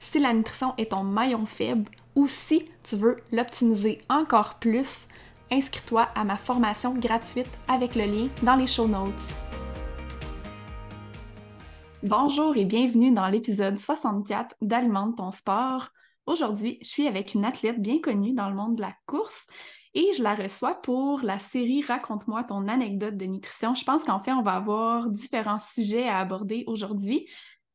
si la nutrition est ton maillon faible ou si tu veux l'optimiser encore plus, inscris-toi à ma formation gratuite avec le lien dans les show notes. Bonjour et bienvenue dans l'épisode 64 d'Alimente ton sport. Aujourd'hui, je suis avec une athlète bien connue dans le monde de la course et je la reçois pour la série Raconte-moi ton anecdote de nutrition. Je pense qu'en fait, on va avoir différents sujets à aborder aujourd'hui.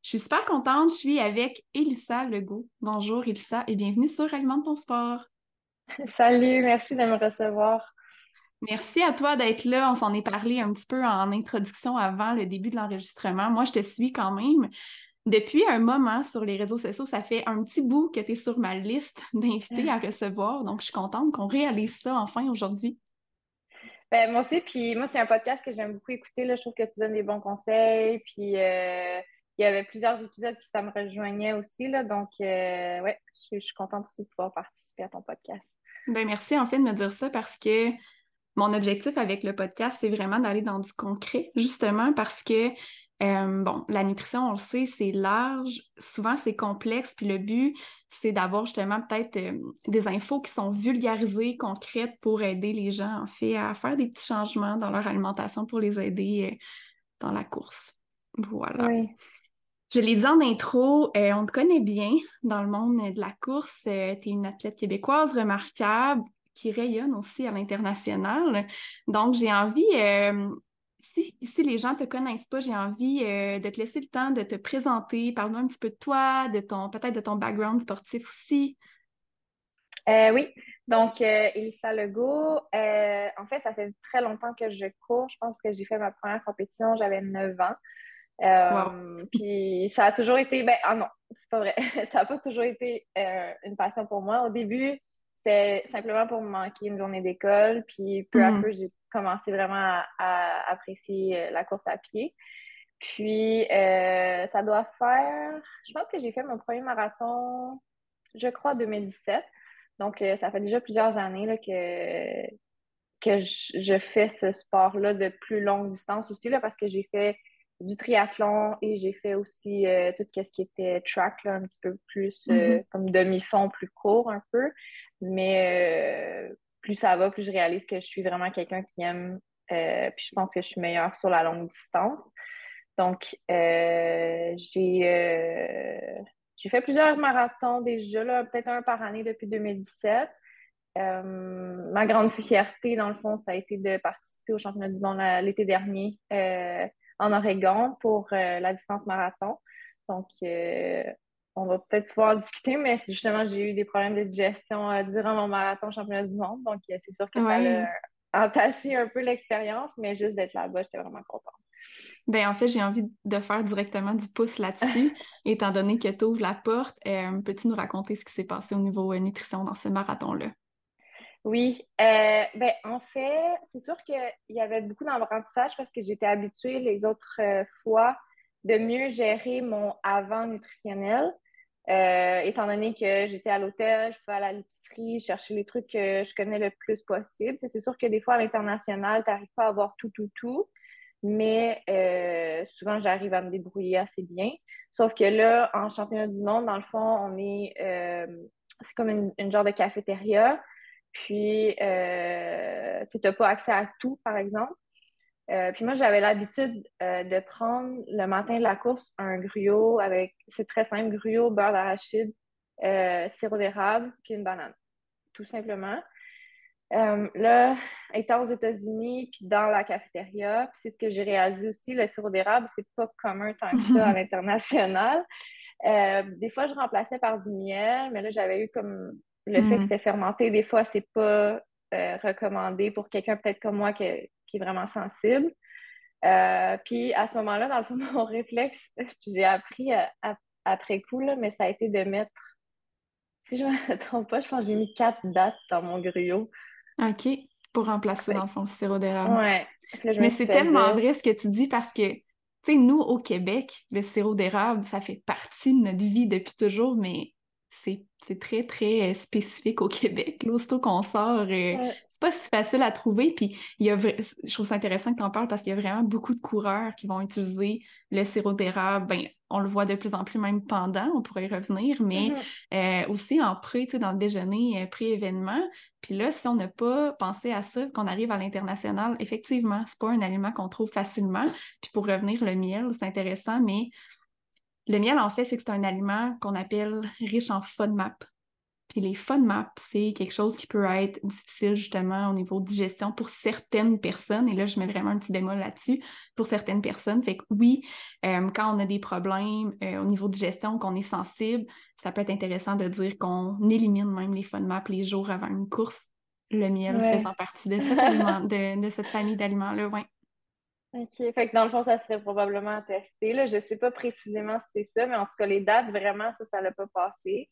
Je suis super contente. Je suis avec Elissa Legault. Bonjour Elissa et bienvenue sur Alimente ton sport. Salut, merci de me recevoir. Merci à toi d'être là. On s'en est parlé un petit peu en introduction avant le début de l'enregistrement. Moi, je te suis quand même depuis un moment sur les réseaux sociaux. Ça fait un petit bout que tu es sur ma liste d'invités à recevoir. Donc, je suis contente qu'on réalise ça enfin aujourd'hui. Ben, moi aussi, puis moi, c'est un podcast que j'aime beaucoup écouter. Là. Je trouve que tu donnes des bons conseils. Puis euh, il y avait plusieurs épisodes qui ça me rejoignait aussi. Là, donc, euh, ouais, je, suis contente aussi de pouvoir participer à ton podcast. Ben, merci en fait de me dire ça parce que mon objectif avec le podcast, c'est vraiment d'aller dans du concret, justement parce que, euh, bon, la nutrition, on le sait, c'est large, souvent c'est complexe, puis le but, c'est d'avoir justement peut-être euh, des infos qui sont vulgarisées, concrètes pour aider les gens, en fait, à faire des petits changements dans leur alimentation pour les aider dans la course. Voilà. Oui. Je l'ai dit en intro, euh, on te connaît bien dans le monde de la course. Euh, tu es une athlète québécoise remarquable qui rayonne aussi à l'international. Donc, j'ai envie, euh, si, les gens ne te connaissent pas, j'ai envie de te laisser le temps de te présenter. Parle-moi un petit peu de toi, de ton peut-être de ton background sportif aussi. oui, donc Elissa Legault, en fait, ça fait très longtemps que je cours. Je pense que j'ai fait ma première compétition, j'avais 9 ans. Euh, puis ça a toujours été, ben, ah non, c'est pas vrai, ça n'a pas toujours été euh, une passion pour moi. Au début, c'était simplement pour me manquer une journée d'école, puis peu à mm. peu, j'ai commencé vraiment à, apprécier euh, la course à pied. Puis ça doit faire, je pense que j'ai fait mon premier marathon, je crois, en 2017. Donc ça fait déjà plusieurs années là, que, que je, je fais ce sport-là de plus longue distance aussi, là, parce que j'ai fait du triathlon et j'ai fait aussi euh, tout ce qui était track, un petit peu plus euh, mm-hmm. comme demi-fond, plus court un peu. Mais euh, plus ça va, plus je réalise que je suis vraiment quelqu'un qui aime, puis je pense que je suis meilleure sur la longue distance. Donc, j'ai j'ai fait plusieurs marathons déjà, peut-être un par année depuis 2017. ma grande fierté, dans le fond, ça a été de participer au championnat du monde l'été dernier en Oregon pour euh, la distance marathon. Donc, euh, on va peut-être pouvoir discuter, mais justement, j'ai eu des problèmes de digestion euh, durant mon marathon championnat du monde. Donc, c'est sûr que ça a entaché un peu l'expérience, mais juste d'être là-bas, j'étais vraiment contente. Ben, en fait, j'ai envie de faire directement du pouce là-dessus, étant donné que tu ouvres la porte. Peux-tu nous raconter ce qui s'est passé au niveau nutrition dans ce marathon-là? Oui, euh, ben, en fait, c'est sûr qu'il y avait beaucoup d'apprentissage parce que j'étais habituée les autres euh, fois de mieux gérer mon avant nutritionnel. Euh, étant donné que j'étais à l'hôtel, je pouvais aller à l'épicerie, chercher les trucs que je connais le plus possible. C'est sûr que des fois, à l'international, tu n'arrives pas à avoir tout, tout, tout. Mais euh, souvent, j'arrive à me débrouiller assez bien. Sauf que là, en championnat du monde, dans le fond, on est. Euh, c'est comme une, genre de cafétéria. Puis, tu n'as pas accès à tout, par exemple. Euh, puis moi, j'avais l'habitude euh, de prendre le matin de la course un gruau avec, c'est très simple, gruau, beurre d'arachide, euh, sirop d'érable, puis une banane, tout simplement. là, étant aux États-Unis, puis dans la cafétéria, c'est ce que j'ai réalisé aussi, le sirop d'érable, c'est pas commun tant que ça à l'international. des fois, je remplaçais par du miel, mais là, j'avais eu comme le fait que mm. c'était fermenté, des fois, c'est pas recommandé pour quelqu'un peut-être comme moi qui vraiment sensible. Euh, puis à ce moment-là, dans le fond, mon réflexe, j'ai appris après coup, mais ça a été de mettre, si je ne me trompe pas, je pense que j'ai mis quatre dates dans mon gruau. OK, pour remplacer dans le fond le sirop d'érable. Ouais. mais c'est tellement vrai ce que tu dis parce que, tu sais, nous, au Québec, le sirop d'érable, ça fait partie de notre vie depuis toujours, mais c'est très, très euh, spécifique au Québec. L'aussitôt qu'on sort, euh, c'est pas si facile à trouver. Puis il y a, je trouve ça intéressant que tu en parles parce qu'il y a vraiment beaucoup de coureurs qui vont utiliser le sirop d'érable. Ben, on le voit de plus en plus même pendant, on pourrait y revenir, mais mm-hmm. euh, aussi en pré, dans le déjeuner pré-événement. Puis là, si on n'a pas pensé à ça, qu'on arrive à l'international, effectivement, c'est pas un aliment qu'on trouve facilement. Puis pour revenir, le miel, c'est intéressant, mais le miel, en fait, c'est que c'est un aliment qu'on appelle riche en FODMAP. Puis les FODMAP, c'est quelque chose qui peut être difficile justement au niveau de digestion pour certaines personnes. Et là, je mets vraiment un petit bémol là-dessus pour certaines personnes. Fait que oui, euh, quand on a des problèmes euh, au niveau de digestion, qu'on est sensible, ça peut être intéressant de dire qu'on élimine même les FODMAP les jours avant une course. Le miel fait faisant partie de, de, cette famille d'aliments-là, oui. OK. Fait que dans le fond, ça serait probablement testé. Là. Je ne sais pas précisément si c'est ça, mais en tout cas, les dates, vraiment, ça, ça l'a pas passé.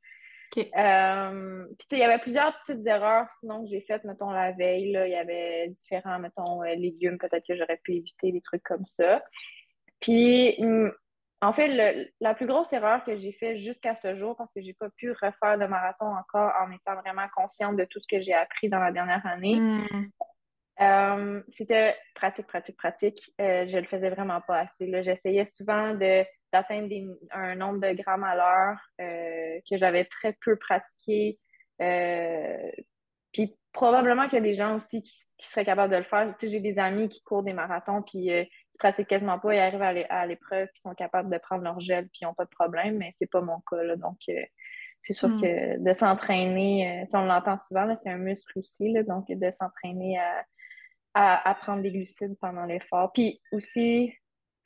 OK. Euh, puis, il y avait plusieurs petites erreurs, sinon, que j'ai faites, mettons, la veille. Là. Il y avait différents, mettons, euh, légumes, peut-être que j'aurais pu éviter des trucs comme ça. Puis, hum, en fait, la plus grosse erreur que j'ai faite jusqu'à ce jour, parce que j'ai pas pu refaire de marathon encore en étant vraiment consciente de tout ce que j'ai appris dans la dernière année, hmm. Euh, c'était pratique, pratique, pratique. Euh, je le faisais vraiment pas assez. J'essayais souvent d'atteindre un nombre de grammes à l'heure euh, que j'avais très peu pratiqué. puis probablement qu'il y a des gens aussi qui, seraient capables de le faire. j'ai des amis qui courent des marathons, puis qui pratiquent quasiment pas, ils arrivent à l'épreuve, puis sont capables de prendre leur gel, puis ils n'ont pas de problème, mais c'est pas mon cas. donc, c'est sûr hmm. que de s'entraîner, on l'entend souvent, c'est un muscle aussi, donc de s'entraîner à à, prendre des glucides pendant l'effort. Puis aussi,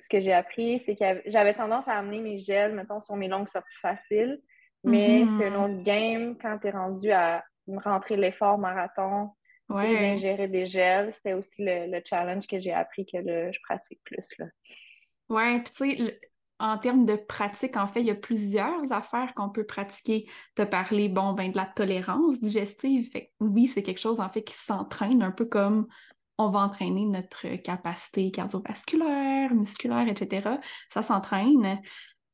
ce que j'ai appris, c'est que j'avais tendance à amener mes gels, mettons, sur mes longues sorties faciles. Mais mm-hmm. c'est un autre game quand tu es rendu à rentrer l'effort marathon et d'ingérer des gels. C'était aussi le, challenge que j'ai appris que je pratique plus. Là. Ouais, puis tu sais, en termes de pratique, en fait, il y a plusieurs affaires qu'on peut pratiquer. Tu as parlé, bon, ben, de la tolérance digestive. Fait oui, c'est quelque chose, en fait, qui s'entraîne un peu comme on va entraîner notre capacité cardiovasculaire, musculaire, etc. Ça s'entraîne.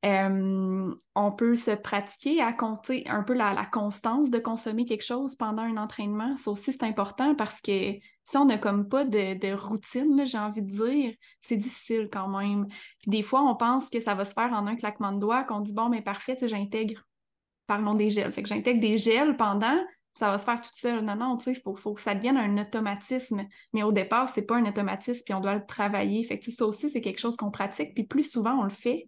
Euh, on peut se pratiquer à compter un peu la, constance de consommer quelque chose pendant un entraînement. Ça aussi, c'est important parce que si on n'a comme pas de, routine, j'ai envie de dire, c'est difficile quand même. des fois, on pense que ça va se faire en un claquement de doigts, qu'on dit bon, mais parfait, j'intègre. Parlons des gels. Fait que j'intègre des gels pendant, ça va se faire tout seul. Non, non, tu sais, il faut, que ça devienne un automatisme. Mais au départ, c'est pas un automatisme, puis on doit le travailler. Fait que ça aussi, c'est quelque chose qu'on pratique. Puis plus souvent on le fait,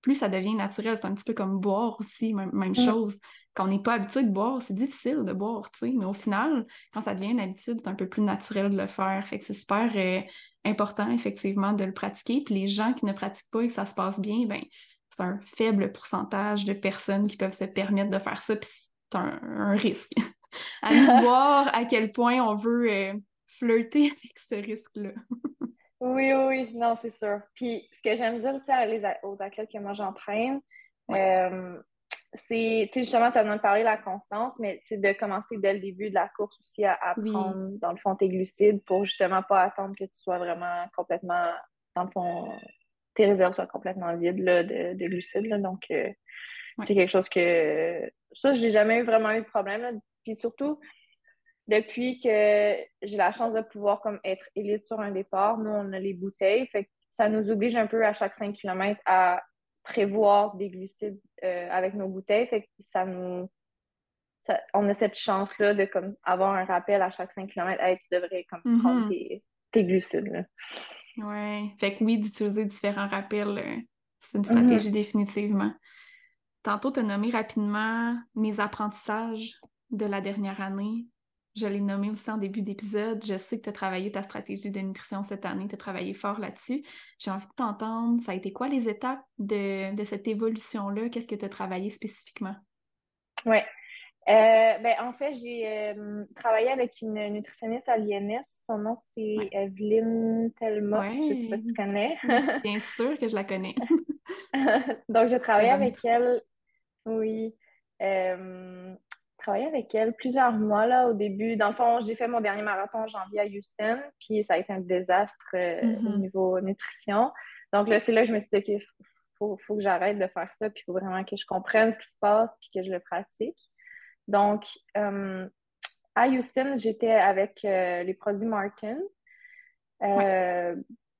plus ça devient naturel. C'est un petit peu comme boire aussi, même, mm. chose. Quand on n'est pas habitué de boire, c'est difficile de boire, tu sais. Mais au final, quand ça devient une habitude, c'est un peu plus naturel de le faire. Fait que c'est super euh, important, effectivement, de le pratiquer. Puis les gens qui ne pratiquent pas et que ça se passe bien, ben c'est un faible pourcentage de personnes qui peuvent se permettre de faire ça. Puis un, risque. à nous voir à quel point on veut euh, flirter avec ce risque-là. oui, oui, non, c'est sûr. Puis ce que j'aime dire aussi aux athlètes que moi j'entraîne, euh, c'est, justement, tu as parlé de la constance, mais c'est de commencer dès le début de la course aussi à, prendre, dans le fond, tes glucides pour justement pas attendre que tu sois vraiment complètement, dans le fond, tes réserves soient complètement vides là, de, de glucides. donc, euh, c'est quelque chose que. Ça, j'ai jamais eu vraiment eu de problème. Puis surtout, depuis que j'ai la chance de pouvoir comme être élite sur un départ, nous, on a les bouteilles. Fait ça nous oblige un peu à chaque 5 km à prévoir des glucides euh, avec nos bouteilles. Fait que ça nous. on a cette chance-là de comme, avoir un rappel à chaque 5 km. Hey, tu devrais comme, mm-hmm. prendre tes, glucides. Oui. Fait que oui, d'utiliser différents rappels, euh, c'est une stratégie mm-hmm. définitivement. Tantôt, tu as nommé rapidement mes apprentissages de la dernière année. Je l'ai nommé aussi en début d'épisode. Je sais que tu as travaillé ta stratégie de nutrition cette année, tu as travaillé fort là-dessus. J'ai envie de t'entendre. Ça a été quoi les étapes de, cette évolution-là? Qu'est-ce que tu as travaillé spécifiquement? Oui. Euh, ben, en fait, j'ai euh, travaillé avec une nutritionniste à l'INS. Son nom, c'est Evelyne Telma. Je ne sais pas si tu connais. Bien sûr que je la connais. Donc, j'ai travaillé avec elle. Oui. Euh, travaillé avec elle plusieurs mois là, au début. Dans le fond, j'ai fait mon dernier marathon en janvier à Houston, puis ça a été un désastre euh, au mm-hmm. niveau nutrition. Donc là, c'est là que je me suis dit, OK, faut, faut que j'arrête de faire ça, puis il faut vraiment que je comprenne ce qui se passe, puis que je le pratique. Donc, euh, à Houston, j'étais avec euh, les produits Martin.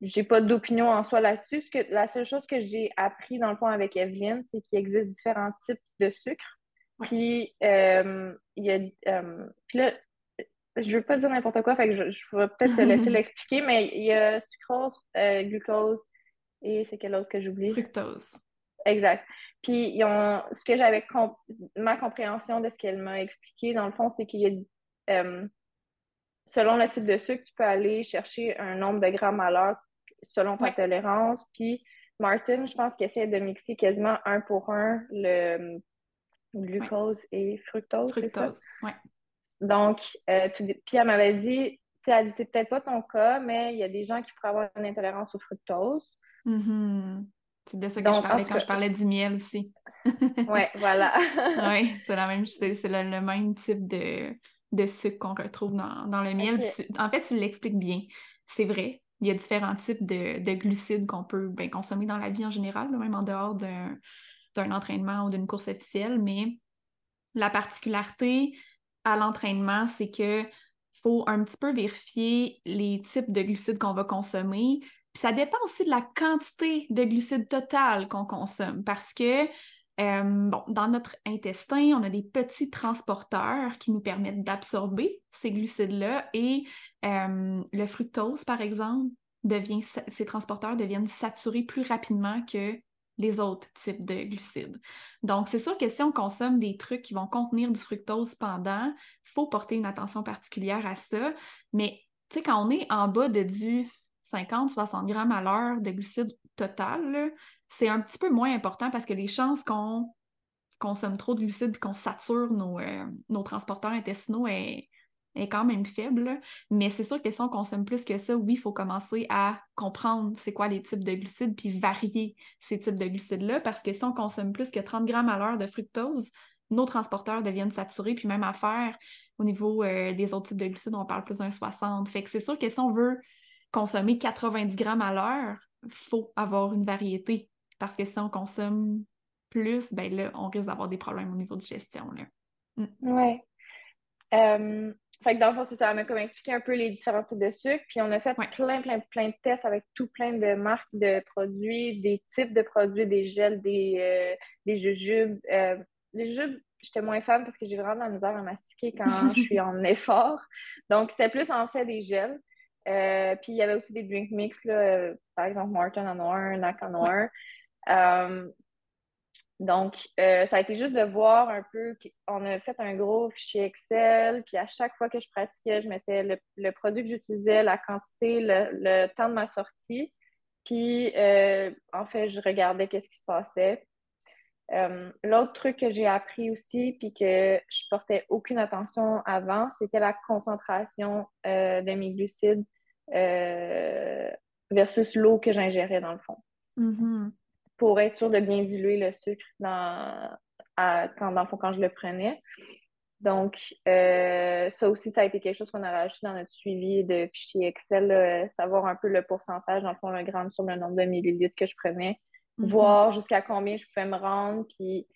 J'ai pas d'opinion en soi là-dessus. La seule chose que j'ai appris dans le fond avec Evelyne, c'est qu'il existe différents types de sucre. Puis, euh, il y a. Euh, puis là, je veux pas dire n'importe quoi, fait que je, je vais peut-être te laisser l'expliquer, mais il y a sucrose, euh, glucose et c'est quel autre que j'oublie? Fructose. Exact. Puis, ils ont, ce que j'avais, ma compréhension de ce qu'elle m'a expliqué, dans le fond, c'est qu'il y a, selon le type de sucre, tu peux aller chercher un nombre de grammes à l'heure selon ta tolérance. Puis, Martin, je pense qu'il essaie de mixer quasiment un pour un le glucose et fructose. Fructose, oui. Donc, euh, puis elle m'avait dit, elle dit, c'est peut-être pas ton cas, mais il y a des gens qui pourraient avoir une intolérance au fructose. Mm-hmm. C'est de ça que je parlais quand je parlais du miel aussi. oui, voilà. oui, c'est la même, c'est le, même type de, de sucre qu'on retrouve dans, le miel. en fait, tu l'expliques bien. C'est vrai. Il y a différents types de, glucides qu'on peut ben, consommer dans la vie en général, même en dehors d'un entraînement ou d'une course officielle, mais la particularité à l'entraînement, c'est que faut un petit peu vérifier les types de glucides qu'on va consommer. Ça dépend aussi de la quantité de glucides totales qu'on consomme parce que euh, bon, dans notre intestin, on a des petits transporteurs qui nous permettent d'absorber ces glucides-là et euh, le fructose, par exemple, devient, ces transporteurs deviennent saturés plus rapidement que les autres types de glucides. Donc, c'est sûr que si on consomme des trucs qui vont contenir du fructose pendant, il faut porter une attention particulière à ça. Mais, tu sais, quand on est en bas de du 50-60 grammes à l'heure de glucides total, c'est un petit peu moins important parce que les chances qu'on consomme trop de glucides qu'on sature nos, euh, nos transporteurs intestinaux est, est quand même faible. Mais c'est sûr que si on consomme plus que ça, oui, il faut commencer à comprendre c'est quoi les types de glucides puis varier ces types de glucides-là parce que si on consomme plus que 30 grammes à l'heure de fructose, nos transporteurs deviennent saturés, puis même à faire au niveau euh, des autres types de glucides, on parle plus d'un 60. Fait que c'est sûr que si on veut consommer 90 grammes à l'heure, il faut avoir une variété parce que si on consomme plus, ben là, on risque d'avoir des problèmes au niveau de gestion. Là. Mm. Ouais. Euh, fait que dans le fond, c'est ça, elle m'a comme expliqué un peu les différents types de sucre. Puis on a fait plein, plein, plein de tests avec tout plein de marques de produits, des types de produits, des gels, des, euh, des jujubes. Euh, les jujubes, j'étais moins fan parce que j'ai vraiment de la misère à mastiquer quand je suis en effort. Donc, c'était plus en fait des gels. Euh, puis il y avait aussi des drink mix, là, par exemple Martin en noir, Nac en noir. Donc, euh, ça a été juste de voir un peu. On a fait un gros fichier Excel, puis à chaque fois que je pratiquais, je mettais le, produit que j'utilisais, la quantité, le, temps de ma sortie. Puis, euh, en fait, je regardais qu'est-ce qui se passait. Euh, l'autre truc que j'ai appris aussi, puis que je portais aucune attention avant, c'était la concentration de mes glucides versus l'eau que j'ingérais dans le fond. Mm-hmm pour être sûr de bien diluer le sucre dans, quand, dans quand je le prenais. Donc, euh, ça aussi, ça a été quelque chose qu'on a rajouté dans notre suivi de fichier Excel, savoir un peu le pourcentage, dans le fond, le gramme sur le nombre de millilitres que je prenais, mm-hmm. voir jusqu'à combien je pouvais me rendre. Puis,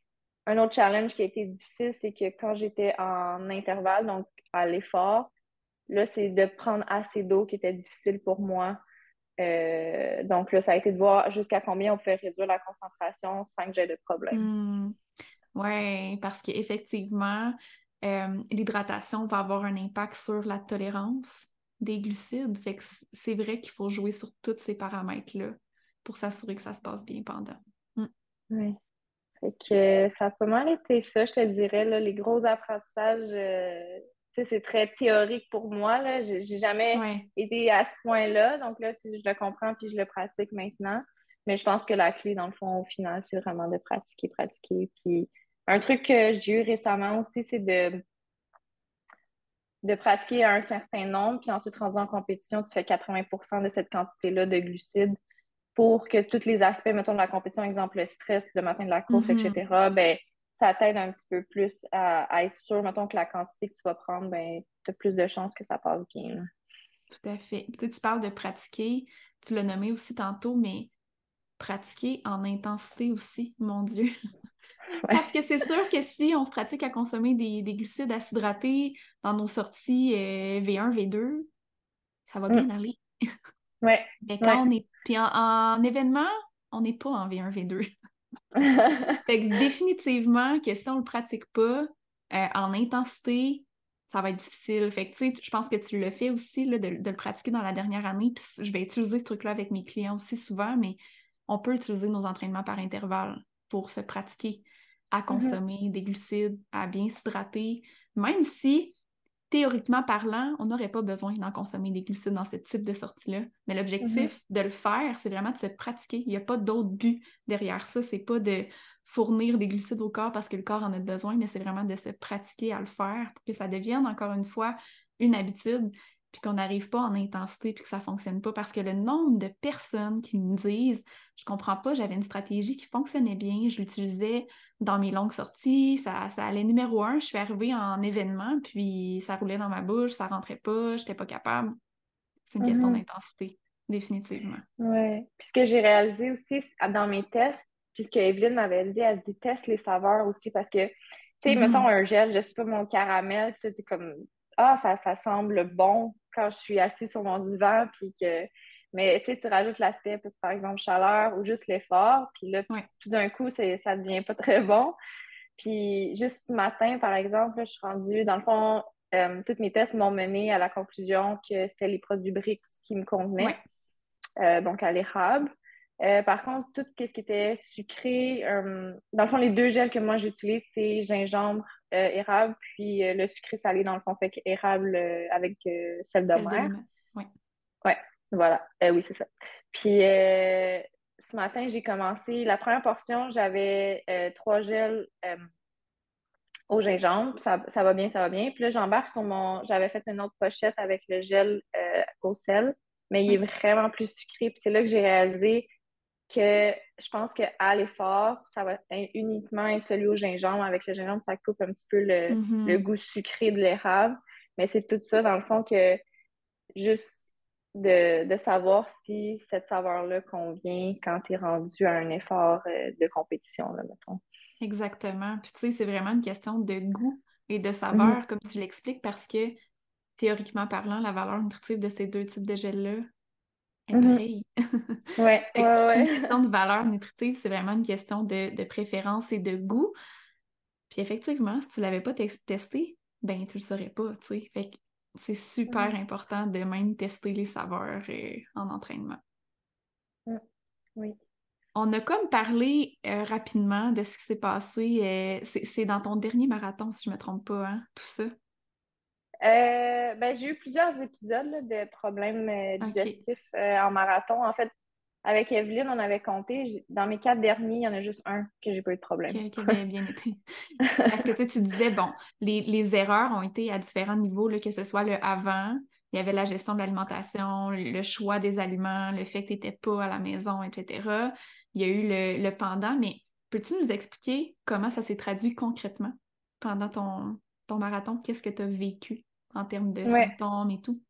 un autre challenge qui a été difficile, c'est que quand j'étais en intervalle, donc à l'effort, là, c'est de prendre assez d'eau qui était difficile pour moi. Euh, donc là, ça a été de voir jusqu'à combien on pouvait réduire la concentration sans que j'aie de problème. Hmm. Oui, parce qu'effectivement, euh, l'hydratation va avoir un impact sur la tolérance des glucides. Fait que c'est vrai qu'il faut jouer sur tous ces paramètres-là pour s'assurer que ça se passe bien pendant. Hmm. Oui. Fait que ça a pas mal été ça, je te dirais, là, les gros apprentissages. Euh, c'est très théorique pour moi. Là. J'ai, jamais été à ce point-là. Donc là, je le comprends puis je le pratique maintenant. Mais je pense que la clé, dans le fond, au final, c'est vraiment de pratiquer, pratiquer. Puis un truc que j'ai eu récemment aussi, c'est de, de pratiquer un certain nombre, puis ensuite, rendu en compétition, tu fais 80% de cette quantité-là de glucides pour que tous les aspects, mettons, de la compétition, exemple le stress, le matin de la course, mm-hmm. etc., ben, ça t'aide un petit peu plus à, être sûr, mettons, que la quantité que tu vas prendre, ben, tu as plus de chances que ça passe bien. Tout à fait. Tu, tu parles de pratiquer, tu l'as nommé aussi tantôt, mais pratiquer en intensité aussi, mon Dieu. Parce que c'est sûr que si on se pratique à consommer des, glucides acidhydratés dans nos sorties V1, euh, V2, ça va bien mm. aller. Ouais. Mais quand on est. Puis en, événement, on n'est pas en V1, V2. fait que définitivement que si on le pratique pas euh, en intensité, ça va être difficile. Fait que tu sais, je pense que tu le fais aussi là, de, le pratiquer dans la dernière année. Puis je vais utiliser ce truc-là avec mes clients aussi souvent, mais on peut utiliser nos entraînements par intervalle pour se pratiquer à mm-hmm. consommer des glucides, à bien s'hydrater, même si théoriquement parlant, on n'aurait pas besoin d'en consommer des glucides dans ce type de sortie-là. Mais l'objectif mm-hmm. de le faire, c'est vraiment de se pratiquer. Il n'y a pas d'autre but derrière ça. C'est pas de fournir des glucides au corps parce que le corps en a besoin, mais c'est vraiment de se pratiquer à le faire pour que ça devienne encore une fois une habitude puis qu'on n'arrive pas en intensité, puis que ça ne fonctionne pas. Parce que le nombre de personnes qui me disent Je comprends pas, j'avais une stratégie qui fonctionnait bien, je l'utilisais dans mes longues sorties, ça, ça, allait numéro un, je suis arrivée en événement, puis ça roulait dans ma bouche, ça rentrait pas, je n'étais pas capable. C'est une question mhm. d'intensité, définitivement. Oui. Puis ce que j'ai réalisé aussi dans mes tests, puisque Evelyne m'avait dit, elle dit teste les saveurs aussi, parce que, tu sais, mhm. mettons un gel, je sais pas, mon caramel, tu sais, comme ah, ça, ça semble bon quand je suis assise sur mon divan, puis que. Mais tu sais, tu rajoutes l'aspect, par exemple, chaleur ou juste l'effort, puis là, tout d'un coup, ça ne devient pas très bon. Puis juste ce matin, par exemple, je suis rendue, dans le fond, euh, tous mes tests m'ont mené à la conclusion que c'était les produits BRICS qui me convenaient, euh, donc à l'érable. Euh, par contre, tout ce qui était sucré, dans le fond, les deux gels que moi j'utilise, c'est gingembre, érable, puis le sucré salé, dans le fond, fait érable avec sel de mer. Oui. Ouais, voilà. oui, c'est ça. Puis ce matin, j'ai commencé, la première portion, j'avais trois gels au gingembre. Ça, ça, va bien, ça va bien. Puis là, j'embarque sur mon. J'avais fait une autre pochette avec le gel au sel, mais il est vraiment plus sucré. Puis c'est là que j'ai réalisé que je pense qu'à l'effort, ça va être uniquement celui au gingembre. Avec le gingembre, ça coupe un petit peu le, mm-hmm. goût sucré de l'érable. Mais c'est tout ça, dans le fond, que juste de, savoir si cette saveur-là convient quand tu es rendu à un effort euh, de compétition, là, mettons. Exactement. Puis tu sais, c'est vraiment une question de goût et de saveur, mm-hmm. comme tu l'expliques, parce que théoriquement parlant, la valeur nutritive de ces deux types de gels-là est mm-hmm. pareille. ouais, ouais, Une question de valeur nutritive, c'est vraiment une question de, préférence et de goût. Puis effectivement, si tu l'avais pas testé, ben tu le saurais pas, tu sais. Fait que c'est super mm-hmm. important de même tester les saveurs euh, en entraînement. Mm. Oui. On a comme parlé euh, rapidement de ce qui s'est passé. Euh, c'est dans ton dernier marathon, si je me trompe pas, hein, tout ça. Euh, ben, j'ai eu plusieurs épisodes de problèmes euh, digestifs euh, en marathon. En fait, avec Evelyne, on avait compté. Dans mes quatre derniers, il y en a juste un que j'ai pas eu de problème. Qui, bien été. Parce que tu disais, bon, les, erreurs ont été à différents niveaux, là, que ce soit le avant, il y avait la gestion de l'alimentation, le choix des aliments, le fait que tu n'étais pas à la maison, etc. Il y a eu le, le pendant, mais peux-tu nous expliquer comment ça s'est traduit concrètement pendant ton, ton marathon, qu'est-ce que tu as vécu en termes de symptômes et tout?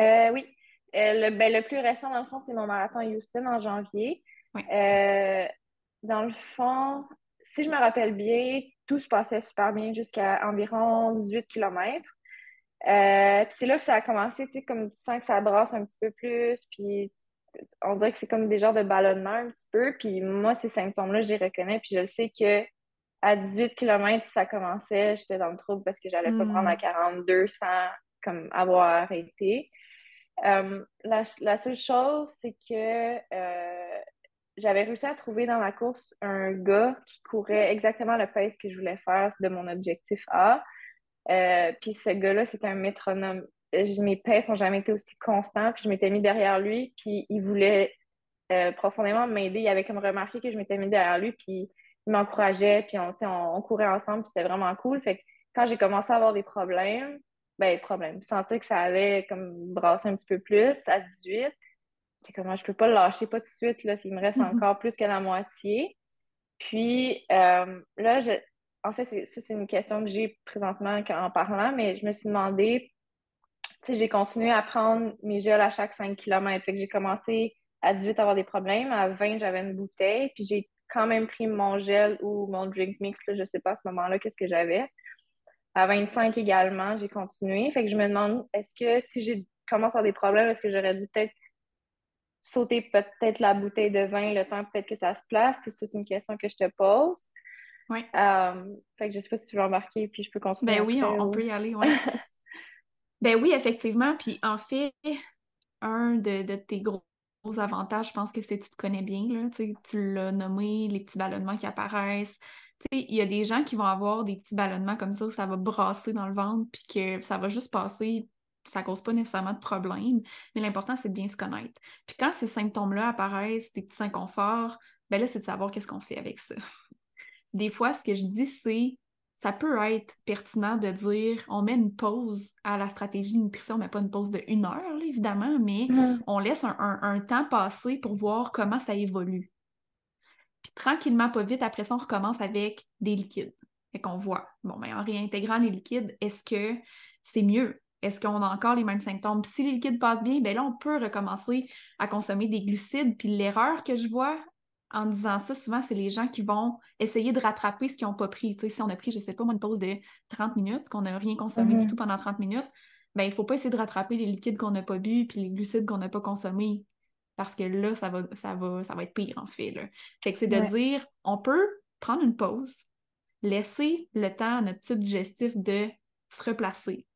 Euh, oui. Euh, le, ben, le, plus récent, dans le fond, c'est mon marathon à Houston en janvier. Euh, dans le fond, si je me rappelle bien, tout se passait super bien jusqu'à environ 18 km. puis c'est là que ça a commencé, tu sais, comme tu sens que ça brasse un petit peu plus, puis on dirait que c'est comme des genres de ballonnement un petit peu. Puis moi, ces symptômes-là, je les reconnais, puis je sais que à 18 km, ça commençait, j'étais dans le trouble parce que j'allais pas prendre à 42 hmm. sans comme avoir arrêté. Euh, la, seule chose, c'est que euh, j'avais réussi à trouver dans la course un gars qui courait exactement le pace que je voulais faire de mon objectif A. Euh, puis ce gars-là, c'était un métronome. Mes paces n'ont jamais été aussi constants. Puis je m'étais mis derrière lui, puis il voulait profondément m'aider. Il avait comme remarqué que je m'étais mis derrière lui, puis il m'encourageait, puis on, on, courait ensemble, puis c'était vraiment cool. Fait que quand j'ai commencé à avoir des problèmes, ben, problème, je sentais que ça allait comme brasser un petit peu plus à 18. J'étais comme, ah, je peux pas le lâcher pas tout de suite, là, s'il me reste mhm. encore plus que la moitié. Puis euh, là, je, en fait, ça, c'est une question que j'ai présentement en parlant, mais je me suis demandé, tu sais, j'ai continué à prendre mes gels à chaque 5 km. Fait que j'ai commencé à 18 à avoir des problèmes. À 20, j'avais une bouteille. Puis j'ai quand même pris mon gel ou mon drink mix, là, je sais pas à ce moment-là qu'est-ce que j'avais. À 25 également, j'ai continué. Fait que je me demande, est-ce que si j'ai commencé à avoir des problèmes, est-ce que j'aurais dû peut-être sauter peut-être la bouteille de vin le temps peut-être que ça se place? C'est une question que je te pose. Oui. Euh, fait que je sais pas si tu veux embarquer, puis je peux continuer. Ben oui, on, peut y aller, oui. ben oui, effectivement. Puis en fait, un de, de tes gros avantages, je pense que c'est tu te connais bien, là, tu l'as nommé, les petits ballonnements qui apparaissent. Il y a des gens qui vont avoir des petits ballonnements comme ça où ça va brasser dans le ventre, puis que ça va juste passer, ça cause pas nécessairement de problème, mais l'important, c'est de bien se connaître. Puis quand ces symptômes-là apparaissent, des petits inconforts, ben là, c'est de savoir qu'est-ce qu'on fait avec ça. Des fois, ce que je dis, c'est ça peut être pertinent de dire on met une pause à la stratégie de nutrition, mais pas une pause de une heure, évidemment, mais mm. on laisse un, temps passer pour voir comment ça évolue. Puis tranquillement, pas vite, après ça, on recommence avec des liquides. Fait qu'on voit, bon, ben, en réintégrant les liquides, est-ce que c'est mieux? Est-ce qu'on a encore les mêmes symptômes? si les liquides passent bien, ben là, on peut recommencer à consommer des glucides. Puis l'erreur que je vois en disant ça, souvent, c'est les gens qui vont essayer de rattraper ce qu'ils n'ont pas pris. si on a pris, je ne sais pas, une pause de 30 minutes, qu'on n'a rien consommé du mhm. tout pendant 30 minutes, ben, il ne faut pas essayer de rattraper les liquides qu'on n'a pas bu puis les glucides qu'on n'a pas consommés. Parce que là, ça va, ça va, ça va être pire, en fait. Là. que c'est de dire, on peut prendre une pause, laisser le temps à notre tube digestif de se replacer.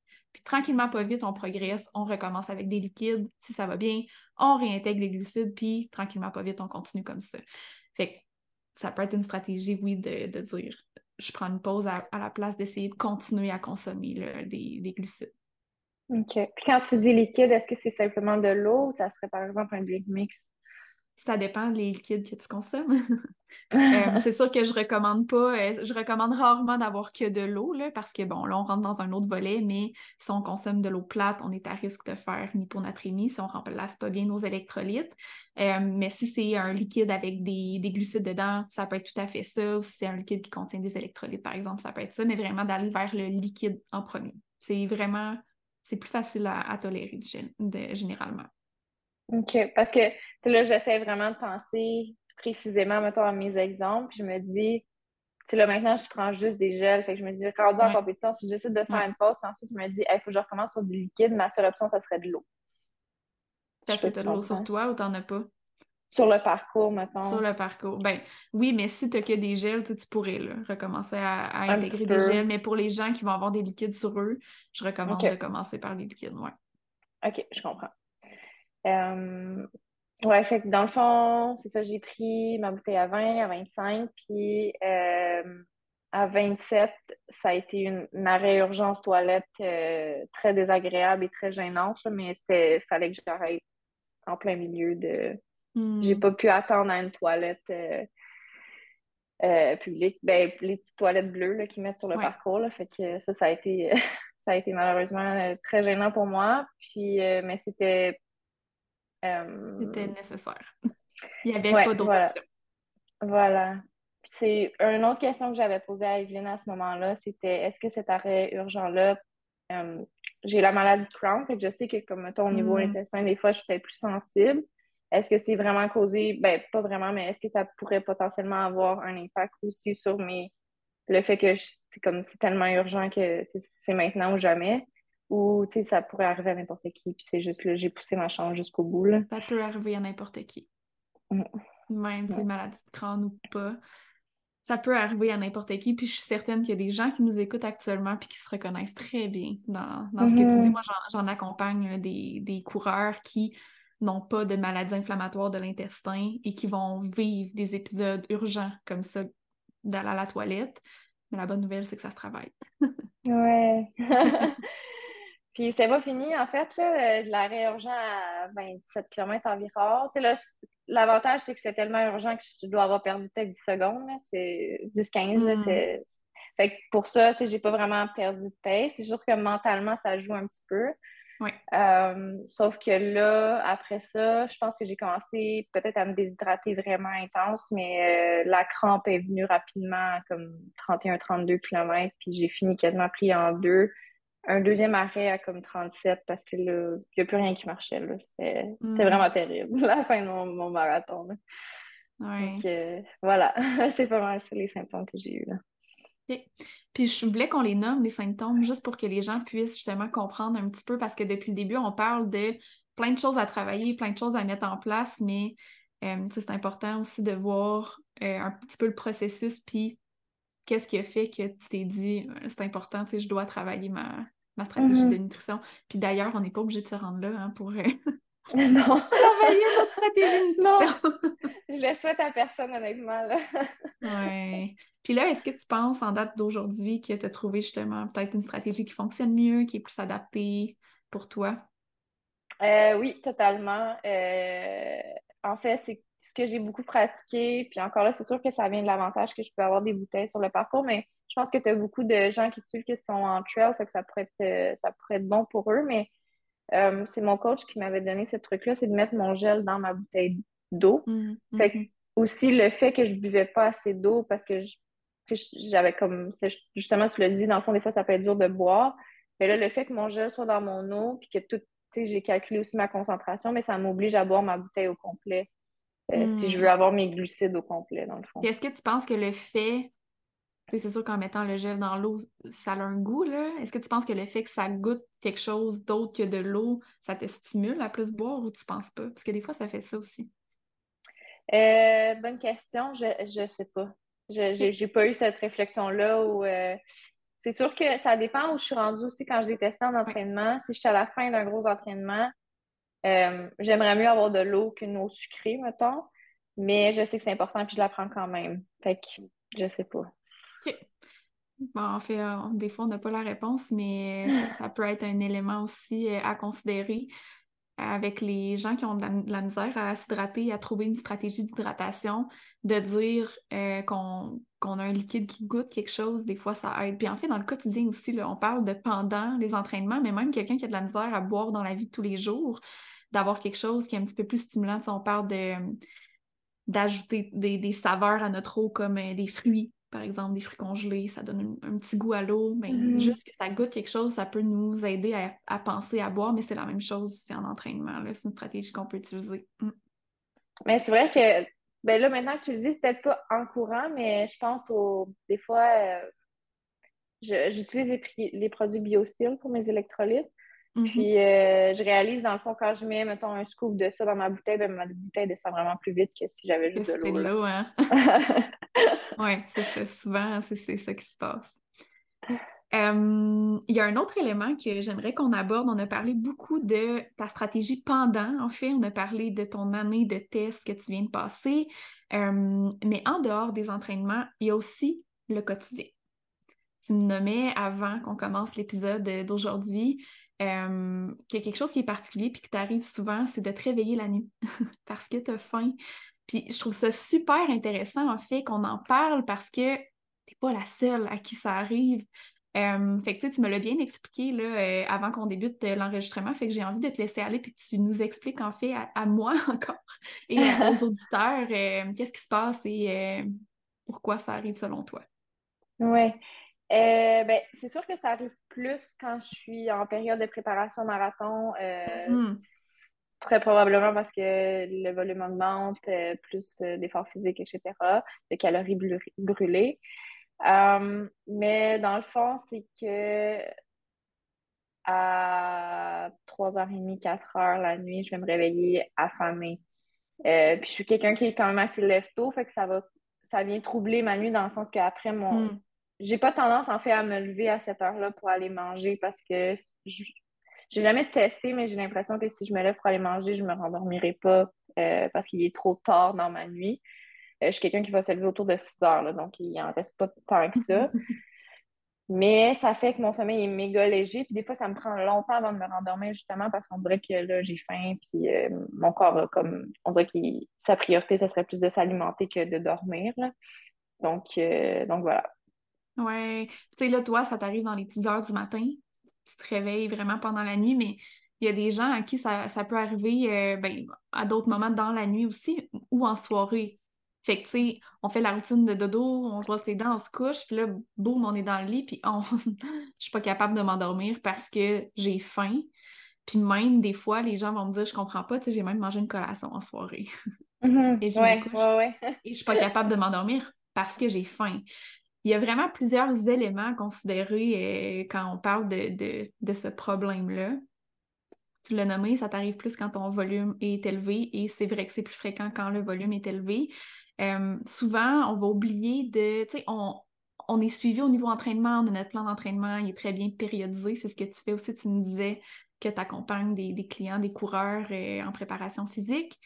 Tranquillement, pas vite, on progresse, on recommence avec des liquides. Si ça va bien, on réintègre les glucides, puis tranquillement, pas vite, on continue comme ça. Fait que ça peut être une stratégie, oui, de, dire je prends une pause à, la place d'essayer de continuer à consommer des, des, glucides. OK. Puis quand tu dis liquide, est-ce que c'est simplement de l'eau ou ça serait par exemple un drink mix? Ça dépend des liquides que tu consommes. Euh, c'est sûr que je recommande pas, euh, je recommande rarement d'avoir que de l'eau, parce que bon, là, on rentre dans un autre volet, mais si on consomme de l'eau plate, on est à risque de faire une hyponatrémie si on remplace pas bien nos électrolytes. Euh, mais si c'est un liquide avec des, glucides dedans, ça peut être tout à fait ça. Ou si c'est un liquide qui contient des électrolytes, par exemple, ça peut être ça, mais vraiment d'aller vers le liquide en premier. C'est vraiment, c'est plus facile à, tolérer généralement. OK, parce que là, j'essaie vraiment de penser précisément, mettons, à mes exemples, puis je me dis, tu là, maintenant, je prends juste des gels, fait que je me dis, rendu en compétition, si j'essaie de faire une pause, puis ensuite, je me dis, il faut que je recommence sur du liquide, ma seule option, ça serait de l'eau. Parce que tu as de l'eau sur toi ou t'en as pas? Sur le parcours, mettons. Sur le parcours. Ben oui, mais si tu n'as que des gels, tu pourrais là, recommencer à, intégrer des gels. Mais pour les gens qui vont avoir des liquides sur eux, je recommande de commencer par les liquides, ouais. OK, je comprends. Euh, ouais, fait que dans le fond, c'est ça, j'ai pris ma bouteille à 20, à 25, puis euh, à 27, ça a été une, arrêt urgence toilette euh, très désagréable et très gênante, mais il fallait que j'arrête en plein milieu de. Hmm. J'ai pas pu attendre à une toilette publique. Ben, les petites toilettes bleues qu'ils mettent sur le parcours, là, fait que ça, ça a été. ça a été malheureusement très gênant pour moi. Puis, mais c'était c'était euh, nécessaire. Il n'y avait pas d'autre voilà. option. Voilà. c'est une autre question que j'avais posée à Evelyne à ce moment-là, c'était est-ce que cet arrêt urgent-là, euh, j'ai la maladie de Crohn, fait que je sais que comme au niveau mm. intestin, des fois, je suis peut-être plus sensible. Est-ce que c'est vraiment causé, ben pas vraiment, mais est-ce que ça pourrait potentiellement avoir un impact aussi sur mes le fait que c'est comme c'est tellement urgent que c'est maintenant ou jamais ou ça pourrait arriver à n'importe qui puis c'est juste là j'ai poussé ma chance jusqu'au bout là. Ça peut arriver à n'importe qui. Mm. Même si maladie de crâne ou pas. Ça peut arriver à n'importe qui, puis je suis certaine qu'il y a des gens qui nous écoutent actuellement puis qui se reconnaissent très bien dans, ce que tu dis. Mm-hmm. Moi, j'en accompagne des, des coureurs qui n'ont pas de maladie inflammatoire de l'intestin et qui vont vivre des épisodes urgents comme ça d'aller à la toilette. Mais la bonne nouvelle, c'est que ça se travaille. ouais. Puis c'était pas fini, en fait, là, l'arrêt urgent à 27 km environ. Tu sais, l'avantage, c'est que c'est tellement urgent que je dois avoir perdu peut-être 10 secondes. C'est 10-15. Mm. Fait que pour ça, tu sais, j'ai pas vraiment perdu de pace. C'est sûr que mentalement, ça joue un petit peu. Oui. Euh, sauf que là, après ça, je pense que j'ai commencé peut-être à me déshydrater vraiment intense, mais euh, la crampe est venue rapidement, comme 31-32 km, puis j'ai fini quasiment pris en deux. Un deuxième arrêt à comme 37 parce que là, il n'y a plus rien qui marchait. C'était mm. vraiment terrible, la fin de mon, marathon. Donc, euh, voilà, c'est pas mal ça les symptômes que j'ai eus. Là. Puis je voulais qu'on les nomme, les symptômes, juste pour que les gens puissent justement comprendre un petit peu, parce que depuis le début, on parle de plein de choses à travailler, plein de choses à mettre en place, mais euh, c'est important aussi de voir euh, un petit peu le processus, puis qu'est-ce qui a fait que tu t'es dit, c'est important, je dois travailler ma, stratégie mm-hmm. de nutrition. Puis d'ailleurs, on n'est pas obligé de se rendre là hein, pour... Non. Travailler notre stratégie de Non. Je le souhaite à personne, honnêtement. Là. ouais. Puis là, est-ce que tu penses, en date d'aujourd'hui, que tu as trouvé justement peut-être une stratégie qui fonctionne mieux, qui est plus adaptée pour toi? Euh, oui, totalement. Euh, en fait, c'est ce que j'ai beaucoup pratiqué. Puis encore là, c'est sûr que ça vient de l'avantage que je peux avoir des bouteilles sur le parcours, mais je pense que tu as beaucoup de gens qui suivent qui sont en trail, fait que ça pourrait être, ça pourrait être bon pour eux. Mais euh, c'est mon coach qui m'avait donné ce truc-là, c'est de mettre mon gel dans ma bouteille d'eau. Mmh, fait que, mmh. aussi le fait que je buvais pas assez d'eau parce que je, j'avais comme, justement, tu l'as dit, dans le fond, des fois, ça peut être dur de boire. Mais là, le fait que mon gel soit dans mon eau, puis que tout, tu sais, j'ai calculé aussi ma concentration, mais ça m'oblige à boire ma bouteille au complet. Euh, si je hmm. veux avoir mes glucides au complet, dans le fond. Est-ce que tu penses que le fait, c'est sûr qu'en mettant le gel dans l'eau, ça a un goût, là. Est-ce que tu penses que le fait que ça goûte quelque chose d'autre que de l'eau, ça te stimule à plus boire ou tu penses pas? Parce que des fois, ça fait ça aussi. Euh, bonne question, je, je sais pas. Je n'ai pas eu cette réflexion-là où euh, c'est sûr que ça dépend où je suis rendue aussi quand je l'ai testé en entraînement. Si je suis à la fin d'un gros entraînement, euh, j'aimerais mieux avoir de l'eau qu'une eau sucrée, mettons. Mais je sais que c'est important puis je la prends quand même. Fait que je sais pas. OK. Bon, en fait, euh, des fois, on n'a pas la réponse, mais ça, peut être un élément aussi à considérer avec les gens qui ont de la, misère à s'hydrater, à trouver une stratégie d'hydratation, de dire euh, qu'on a un liquide qui goûte quelque chose, des fois ça aide. Puis en fait, dans le quotidien aussi, là, on parle de pendant les entraînements, mais même quelqu'un qui a de la misère à boire dans la vie de tous les jours, d'avoir quelque chose qui est un petit peu plus stimulant. on parle de d'ajouter des, saveurs à notre eau comme euh, des fruits, par exemple, des fruits congelés, ça donne un, petit goût à l'eau, mais mm-hmm. juste que ça goûte quelque chose, ça peut nous aider à, penser à boire, mais c'est la même chose aussi en entraînement. C'est une stratégie qu'on peut utiliser. Mm. Mais c'est vrai que ben là, maintenant que tu le dis, peut-être pas en courant, mais je pense aux. Des fois, euh, j'utilise les, produits BioSteel pour mes électrolytes. Mm-hmm. Puis euh, je réalise, dans le fond, quand je mets, mettons, un scoop de ça dans ma bouteille, ben, ma bouteille descend vraiment plus vite que si j'avais juste de l'eau. hein? oui, c'est ça. Souvent, c'est ça qui se passe. il y a un autre élément que j'aimerais qu'on aborde. On a parlé beaucoup de ta stratégie pendant. En fait, on a parlé de ton année de test que tu viens de passer. mais en dehors des entraînements, il y a aussi le quotidien. Tu me nommais avant qu'on commence l'épisode d'aujourd'hui euh, qu'il y a quelque chose qui est particulier puis qui t'arrive souvent, c'est de te réveiller la nuit parce que tu as faim. Puis je trouve ça super intéressant, en fait, qu'on en parle parce que t'es pas la seule à qui ça arrive. Euh, fait que tu me l'as bien expliqué là, euh, avant qu'on débute l'enregistrement, fait que j'ai envie de te laisser aller puis que tu nous expliques en fait à, moi encore et aux auditeurs qu'est-ce qui se passe et pourquoi ça arrive selon toi? Oui. Euh, ben, c'est sûr que ça arrive plus quand je suis en période de préparation marathon. Euh, mm-hmm. Très probablement parce que le volume augmente, euh, plus d'efforts physiques, etc., de calories brûlées. mais dans le fond, c'est que à 3h30, 4h la nuit, je vais me réveiller affamée. puis je suis quelqu'un qui est quand même assez lève-tôt, fait que ça va ça vient troubler ma nuit dans le sens qu'après mon, mm j'ai pas tendance en fait à me lever à cette heure-là pour aller manger parce que j'ai jamais testé, mais j'ai l'impression que si je me lève pour aller manger, je me rendormirai pas euh, parce qu'il est trop tard dans ma nuit. Euh, je suis quelqu'un qui va se lever autour de 6 heures, donc il en reste pas tant que ça. mais ça fait que mon sommeil est méga léger. Puis des fois, ça me prend longtemps avant de me rendormir justement parce qu'on dirait que là, j'ai faim. Puis euh, mon corps, comme, on dirait que sa priorité, ce serait plus de s'alimenter que de dormir. Donc, donc voilà. Ouais. Tu sais, là, toi, ça t'arrive dans les 10 heures du matin? Tu te réveilles vraiment pendant la nuit, mais il y a des gens à qui ça, peut arriver euh, ben, à d'autres moments dans la nuit aussi ou en soirée. Fait que, tu sais, on fait la routine de dodo, on se ses dents, on se couche, puis là, boum, on est dans le lit, puis on... je suis pas capable de m'endormir parce que j'ai faim. Puis même, des fois, les gens vont me dire, je comprends pas, tu sais, j'ai même mangé une collation en soirée. Mm-hmm. et je me couche, et je suis pas capable de m'endormir parce que j'ai faim il y a vraiment plusieurs éléments à considérer euh, quand on parle de, ce problème-là. Tu l'as nommé, ça t'arrive plus quand ton volume est élevé et c'est vrai que c'est plus fréquent quand le volume est élevé. Euh, souvent, on va oublier de, tu sais, on, est suivi au niveau entraînement, on a notre plan d'entraînement, il est très bien périodisé. C'est ce que tu fais aussi. Tu me disais que tu accompagnes des, clients, des coureurs euh, en préparation physique,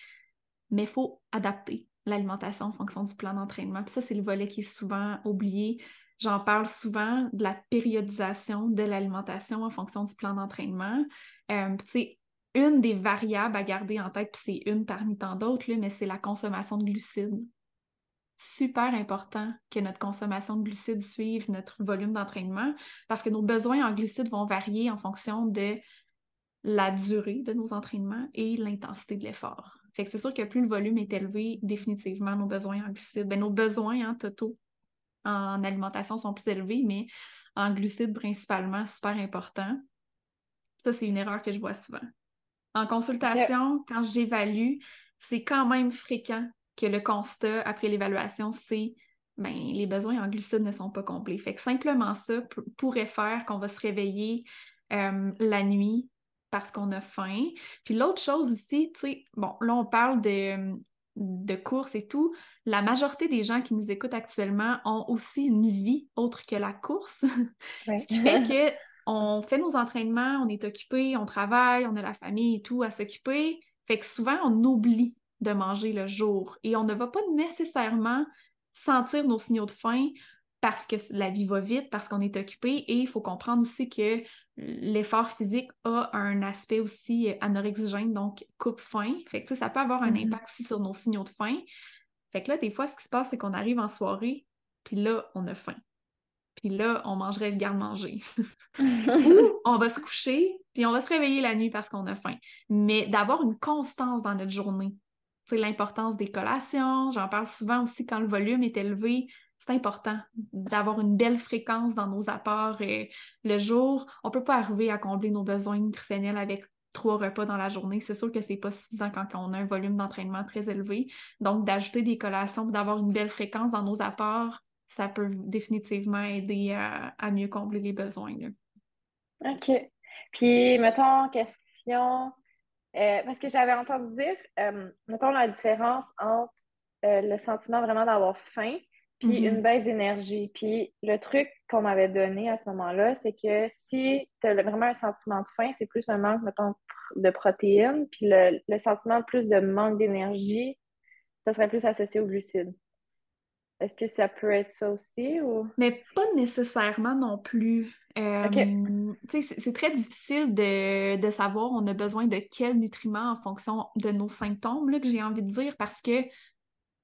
mais il faut adapter l'alimentation en fonction du plan d'entraînement. Puis ça, c'est le volet qui est souvent oublié. J'en parle souvent de la périodisation de l'alimentation en fonction du plan d'entraînement. Euh, c'est une des variables à garder en tête, puis c'est une parmi tant d'autres, mais c'est la consommation de glucides. Super important que notre consommation de glucides suive notre volume d'entraînement parce que nos besoins en glucides vont varier en fonction de la durée de nos entraînements et l'intensité de l'effort. Fait que c'est sûr que plus le volume est élevé, définitivement, nos besoins en glucides, ben, nos besoins en totaux en alimentation sont plus élevés, mais en glucides principalement, super important. Ça, c'est une erreur que je vois souvent. En consultation, quand j'évalue, c'est quand même fréquent que le constat après l'évaluation, c'est ben, les besoins en glucides ne sont pas complets. Fait que simplement ça pourrait faire qu'on va se réveiller euh, la nuit parce qu'on a faim. Puis l'autre chose aussi, tu sais, bon, là, on parle de, de course et tout. La majorité des gens qui nous écoutent actuellement ont aussi une vie autre que la course. Ce qui fait que on fait nos entraînements, on est occupé, on travaille, on a la famille et tout à s'occuper. Fait que souvent, on oublie de manger le jour et on ne va pas nécessairement sentir nos signaux de faim parce que la vie va vite, parce qu'on est occupé et il faut comprendre aussi que l'effort physique a un aspect aussi euh, anorexigène, donc coupe faim. Fait que ça peut avoir un mm-hmm. impact aussi sur nos signaux de faim. Fait que là, des fois, ce qui se passe, c'est qu'on arrive en soirée, puis là, on a faim. Puis là, on mangerait le garde-manger. on va se coucher, puis on va se réveiller la nuit parce qu'on a faim. Mais d'avoir une constance dans notre journée, c'est l'importance des collations. J'en parle souvent aussi quand le volume est élevé c'est important d'avoir une belle fréquence dans nos apports euh, le jour. On ne peut pas arriver à combler nos besoins nutritionnels avec trois repas dans la journée. C'est sûr que ce n'est pas suffisant quand on a un volume d'entraînement très élevé. Donc, d'ajouter des collations, d'avoir une belle fréquence dans nos apports, ça peut définitivement aider à, mieux combler les besoins. OK. Puis, mettons, question, euh, parce que j'avais entendu dire, euh, mettons la différence entre le sentiment vraiment d'avoir faim puis une mm-hmm. baisse d'énergie. Puis le truc qu'on m'avait donné à ce moment-là, c'est que si tu as vraiment un sentiment de faim, c'est plus un manque, mettons, de protéines, puis le, le sentiment plus de manque d'énergie, ça serait plus associé aux glucides. Est-ce que ça peut être ça aussi ou... Mais pas nécessairement non plus. Euh, c'est très difficile de, de, savoir on a besoin de quels nutriments en fonction de nos symptômes, là, que j'ai envie de dire, parce que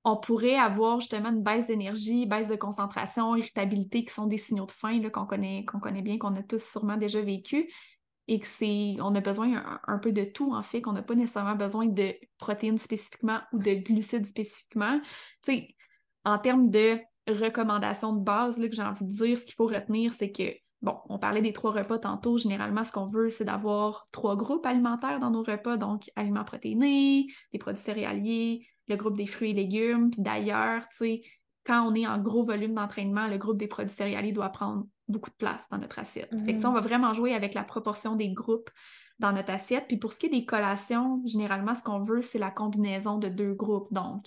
on pourrait avoir justement une baisse d'énergie, baisse de concentration, irritabilité, qui sont des signaux de faim qu'on connaît, qu'on connaît bien, qu'on a tous sûrement déjà vécu, et que on a besoin un, peu de tout, en fait, qu'on n'a pas nécessairement besoin de protéines spécifiquement ou de glucides spécifiquement. En termes de recommandations de base là, que j'ai envie de dire, ce qu'il faut retenir, c'est que, bon, on parlait des trois repas tantôt. Généralement, ce qu'on veut, c'est d'avoir trois groupes alimentaires dans nos repas, donc aliments protéinés, des produits céréaliers, le groupe des fruits et légumes. Puis d'ailleurs, tu sais, quand on est en gros volume d'entraînement, le groupe des produits céréaliers doit prendre beaucoup de place dans notre assiette. Fait que, on va vraiment jouer avec la proportion des groupes dans notre assiette. Puis pour ce qui est des collations, généralement, ce qu'on veut, c'est la combinaison de deux groupes. Donc,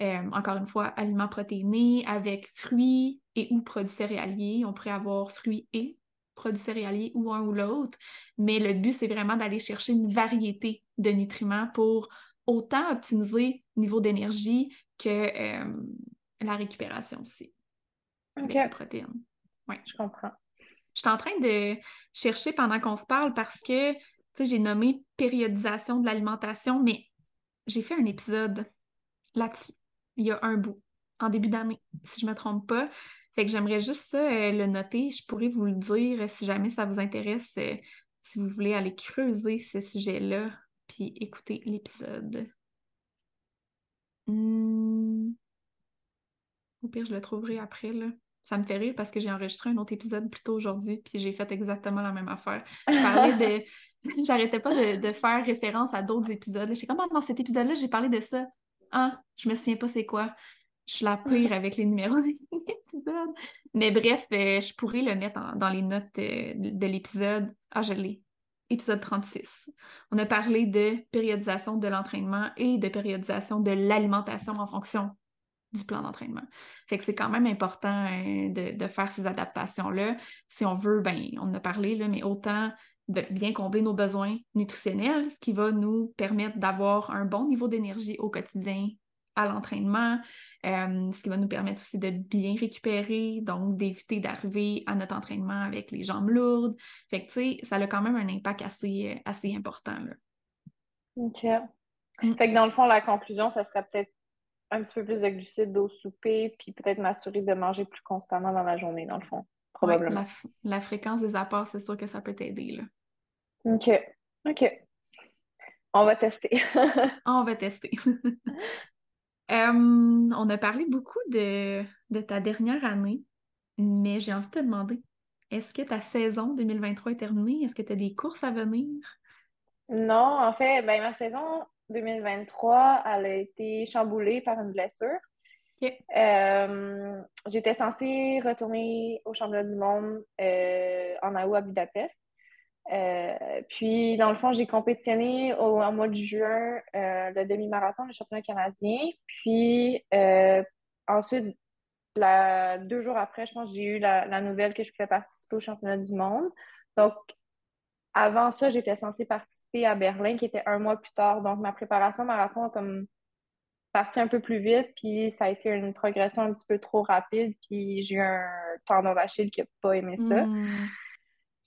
euh, encore une fois, aliments protéinés avec fruits et ou produits céréaliers. On pourrait avoir fruits et produits céréaliers ou un ou l'autre. Mais le but, c'est vraiment d'aller chercher une variété de nutriments pour autant optimiser niveau d'énergie que euh, la récupération aussi. OK. Avec protéines. Oui. Je comprends. Je suis en train de chercher pendant qu'on se parle parce que, tu sais, j'ai nommé périodisation de l'alimentation, mais j'ai fait un épisode là-dessus, il y a un bout, en début d'année, si je ne me trompe pas. Fait que j'aimerais juste ça euh, le noter. Je pourrais vous le dire si jamais ça vous intéresse, euh, si vous voulez aller creuser ce sujet-là, puis écouter l'épisode. Hmm. Au pire, je le trouverai après, là. Ça me fait rire parce que j'ai enregistré un autre épisode plus tôt aujourd'hui, puis j'ai fait exactement la même affaire. Je parlais de... J'arrêtais pas de, faire référence à d'autres épisodes. Je sais comment dans cet épisode-là, j'ai parlé de ça. Ah, je me souviens pas c'est quoi. Je suis la pire avec les numéros des épisodes. Mais bref, euh, je pourrais le mettre dans les notes euh, de l'épisode. Ah, je l'ai. Épisode 36. On a parlé de périodisation de l'entraînement et de périodisation de l'alimentation en fonction du plan d'entraînement. C'est quand même important euh, de, faire ces adaptations-là. Si on veut, ben, on en a parlé, là, mais autant de bien combler nos besoins nutritionnels, ce qui va nous permettre d'avoir un bon niveau d'énergie au quotidien à l'entraînement, euh, ce qui va nous permettre aussi de bien récupérer, donc d'éviter d'arriver à notre entraînement avec les jambes lourdes. Fait que, tu sais, ça a quand même un impact assez, euh, assez important. Là. OK. Mm. Fait que dans le fond, la conclusion, ça serait peut-être un petit peu plus de glucides au souper, puis peut-être m'assurer de manger plus constamment dans la journée, dans le fond, probablement. la, fréquence des apports, c'est sûr que ça peut t'aider. Là. OK. OK. On va tester. on va tester. on a parlé beaucoup de, de ta dernière année, mais j'ai envie de te demander, est-ce que ta saison 2023 est terminée? Est-ce que tu as des courses à venir? Non, en fait, ben, ma saison 2023, elle a été chamboulée par une blessure. Euh, j'étais censée retourner au championnat du monde euh, en août à Budapest. Euh, puis, dans le fond, j'ai compétitionné au, en mois de juin le demi-marathon, le championnat canadien. Puis, ensuite, deux jours après, je pense, j'ai eu la, la, nouvelle que je pouvais participer au championnat du monde. Donc, avant ça, j'étais censée participer à Berlin, qui était un mois plus tard. Donc, ma préparation marathon a comme parti un peu plus vite, puis ça a été une progression un petit peu trop rapide, puis j'ai eu un tendon d'Achille qui n'a pas aimé ça. Hmm.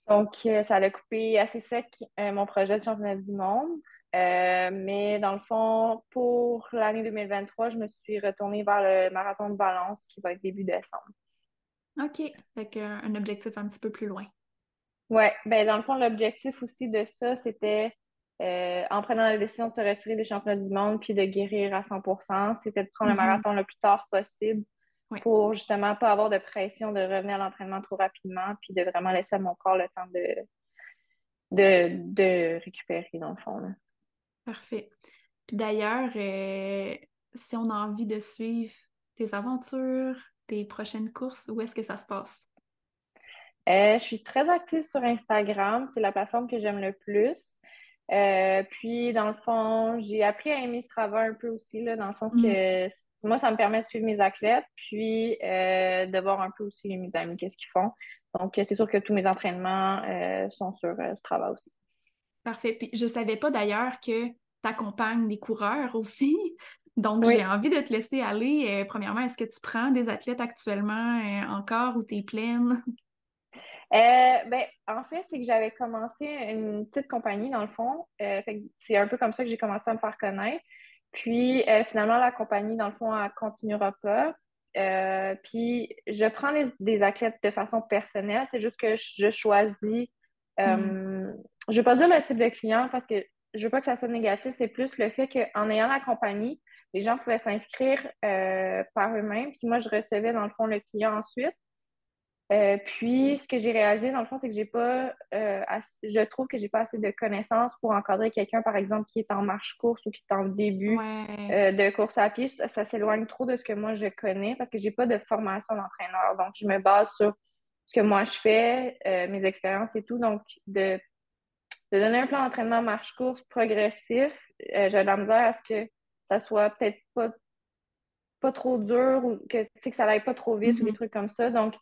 Donc, euh, ça a coupé assez sec euh, mon projet de championnat du monde. Euh, mais dans le fond, pour l'année 2023, je me suis retournée vers le marathon de Valence qui va être début décembre. OK. Avec un objectif un petit peu plus loin. Oui, ben dans le fond, l'objectif aussi de ça, c'était euh, en prenant la décision de se retirer des championnats du monde puis de guérir à 100% c'était de prendre le mm-hmm. marathon le plus tard possible pour justement pas avoir de pression de revenir à l'entraînement trop rapidement puis de vraiment laisser à mon corps le temps de, de, récupérer dans le fond. Parfait. Puis d'ailleurs, euh, si on a envie de suivre tes aventures, tes prochaines courses, où est-ce que ça se passe? Euh, je suis très active sur Instagram. C'est la plateforme que j'aime le plus. Euh, puis, dans le fond, j'ai appris à aimer ce travail un peu aussi, là, dans le sens que mm. moi, ça me permet de suivre mes athlètes, puis euh, de voir un peu aussi mes amis, qu'est-ce qu'ils font. Donc, c'est sûr que tous mes entraînements sont sur ce travail aussi. Parfait. Puis, je ne savais pas d'ailleurs que tu accompagnes des coureurs aussi. Donc, j'ai envie de te laisser aller. premièrement, est-ce que tu prends des athlètes actuellement encore ou tu es pleine? Euh, ben, en fait, c'est que j'avais commencé une petite compagnie, dans le fond. Euh, c'est un peu comme ça que j'ai commencé à me faire connaître. Puis, euh, finalement, la compagnie, dans le fond, elle continuera pas. puis, je prends des, athlètes de façon personnelle. C'est juste que je choisis. Mm. Je ne vais pas dire le type de client parce que je veux pas que ça soit négatif, c'est plus le fait qu'en ayant la compagnie, les gens pouvaient s'inscrire par eux-mêmes. Puis moi, je recevais dans le fond le client ensuite. Euh, puis, ce que j'ai réalisé, dans le fond, c'est que j'ai pas, euh, je trouve que j'ai pas assez de connaissances pour encadrer quelqu'un, par exemple, qui est en marche-course ou qui est en début de course à pied. Ça, s'éloigne trop de ce que moi je connais parce que j'ai pas de formation d'entraîneur. Donc, je me base sur ce que moi je fais, mes expériences et tout. Donc, de, de donner un plan d'entraînement marche-course progressif, j'ai de la misère à ce que ça soit peut-être pas, pas trop dur ou que, que ça n'aille pas trop vite ou des mm-hmm. trucs comme ça. Donc,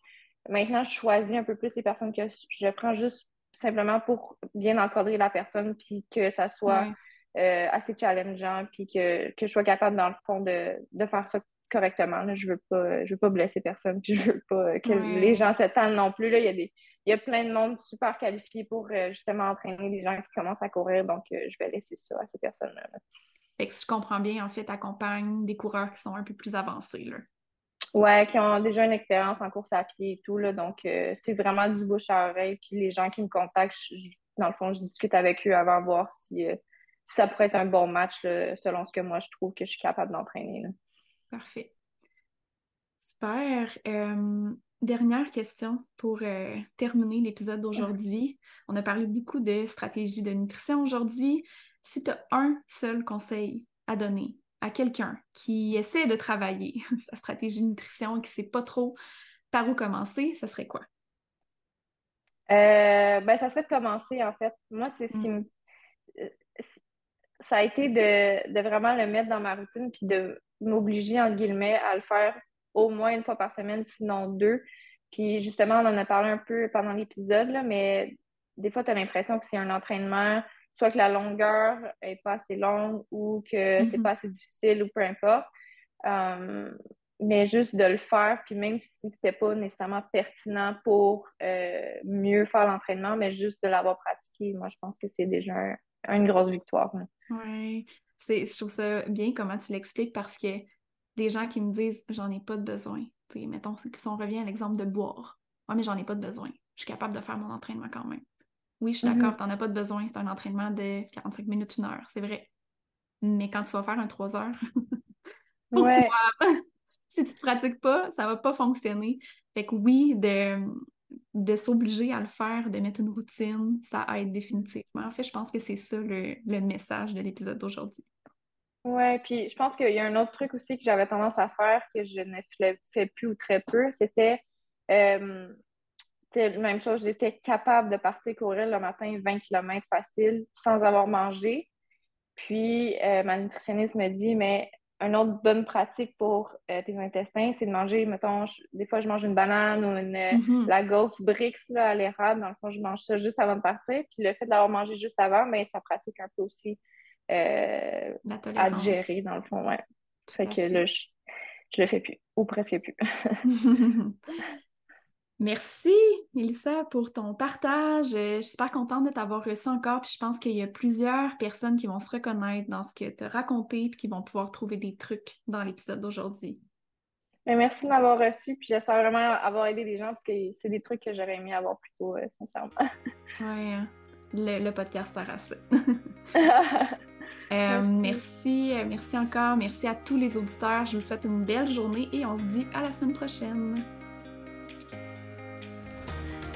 maintenant, je choisis un peu plus les personnes que je prends juste simplement pour bien encadrer la personne puis que ça soit euh, assez challengeant puis que, je sois capable, dans le fond, de, faire ça correctement. Je veux pas je veux pas blesser personne puis je veux pas que les gens s'étendent non plus. Là. Il, y a des, il y a plein de monde super qualifié pour euh, justement entraîner les gens qui commencent à courir. Donc, euh, je vais laisser ça à ces personnes-là. Fait que si je comprends bien, en fait, accompagne des coureurs qui sont un peu plus avancés. Là. Ouais, qui ont déjà une expérience en course à pied et tout. Là, donc, euh, c'est vraiment du bouche à oreille. Puis les gens qui me contactent, dans le fond, je discute avec eux avant de voir euh, si, ça pourrait être un bon match selon ce que moi je trouve que je suis capable d'entraîner. Parfait. Super. Euh, dernière question pour terminer l'épisode d'aujourd'hui. On a parlé beaucoup de stratégie de nutrition aujourd'hui si tu as un seul conseil à donner à quelqu'un qui essaie de travailler sa stratégie de nutrition et qui ne sait pas trop par où commencer, ça serait quoi? Euh, ben, ça serait de commencer, en fait. Moi, c'est ce qui mm. me. Ça a été de, vraiment le mettre dans ma routine puis de m'obliger, entre guillemets, à le faire au moins une fois par semaine, sinon deux. Puis justement, on en a parlé un peu pendant l'épisode, mais des fois, tu as l'impression que c'est un entraînement soit que la longueur n'est pas assez longue ou que c'est mhm. pas assez difficile ou peu importe. Euh, mais juste de le faire, puis même si c'était pas nécessairement pertinent pour euh, mieux faire l'entraînement, mais juste de l'avoir pratiqué, moi je pense que c'est déjà une grosse victoire. Oui, je trouve ça bien comment tu l'expliques parce que les gens qui me disent j'en ai pas de besoin, mettons, si on revient à l'exemple de boire, moi mais j'en ai pas de besoin, je suis capable de faire mon entraînement quand même. Oui, je suis d'accord, mm-hmm. tu n'en as pas de besoin, c'est un entraînement de 45 minutes, une heure, c'est vrai. Mais quand tu vas faire un 3 heures, si tu ne te pratiques pas, ça ne va pas fonctionner. Fait que oui, de, de s'obliger à le faire, de mettre une routine, ça aide définitivement. En fait, je pense que c'est ça le, message de l'épisode d'aujourd'hui. Oui, puis je pense qu'il y a un autre truc aussi que j'avais tendance à faire que je ne fais plus ou très peu, c'était euh, même chose, j'étais capable de partir courir le matin 20 km facile sans avoir mangé. Puis euh, ma nutritionniste me dit, mais une autre bonne pratique pour euh, tes intestins, c'est de manger, mettons, des fois je mange une banane ou une, mm-hmm. la Gulf Brix là, à l'érable. Dans le fond, je mange ça juste avant de partir. Puis le fait d'avoir mangé juste avant, mais ben, ça pratique un peu aussi euh, à gérer, dans le fond. Ouais. fait que là, je, je le fais plus, ou presque plus. Merci, Elissa, pour ton partage. Euh, je suis super contente de t'avoir reçu encore. Puis je pense qu'il y a plusieurs personnes qui vont se reconnaître dans ce que tu as raconté puis qui vont pouvoir trouver des trucs dans l'épisode d'aujourd'hui. Ben, merci de m'avoir reçu. Puis j'espère vraiment avoir aidé les gens parce que c'est des trucs que j'aurais aimé avoir plus tôt, euh, sincèrement. Oui, hein. le, podcast sert à ça. Euh, merci, merci encore. Merci à tous les auditeurs. Je vous souhaite une belle journée et on se dit à la semaine prochaine.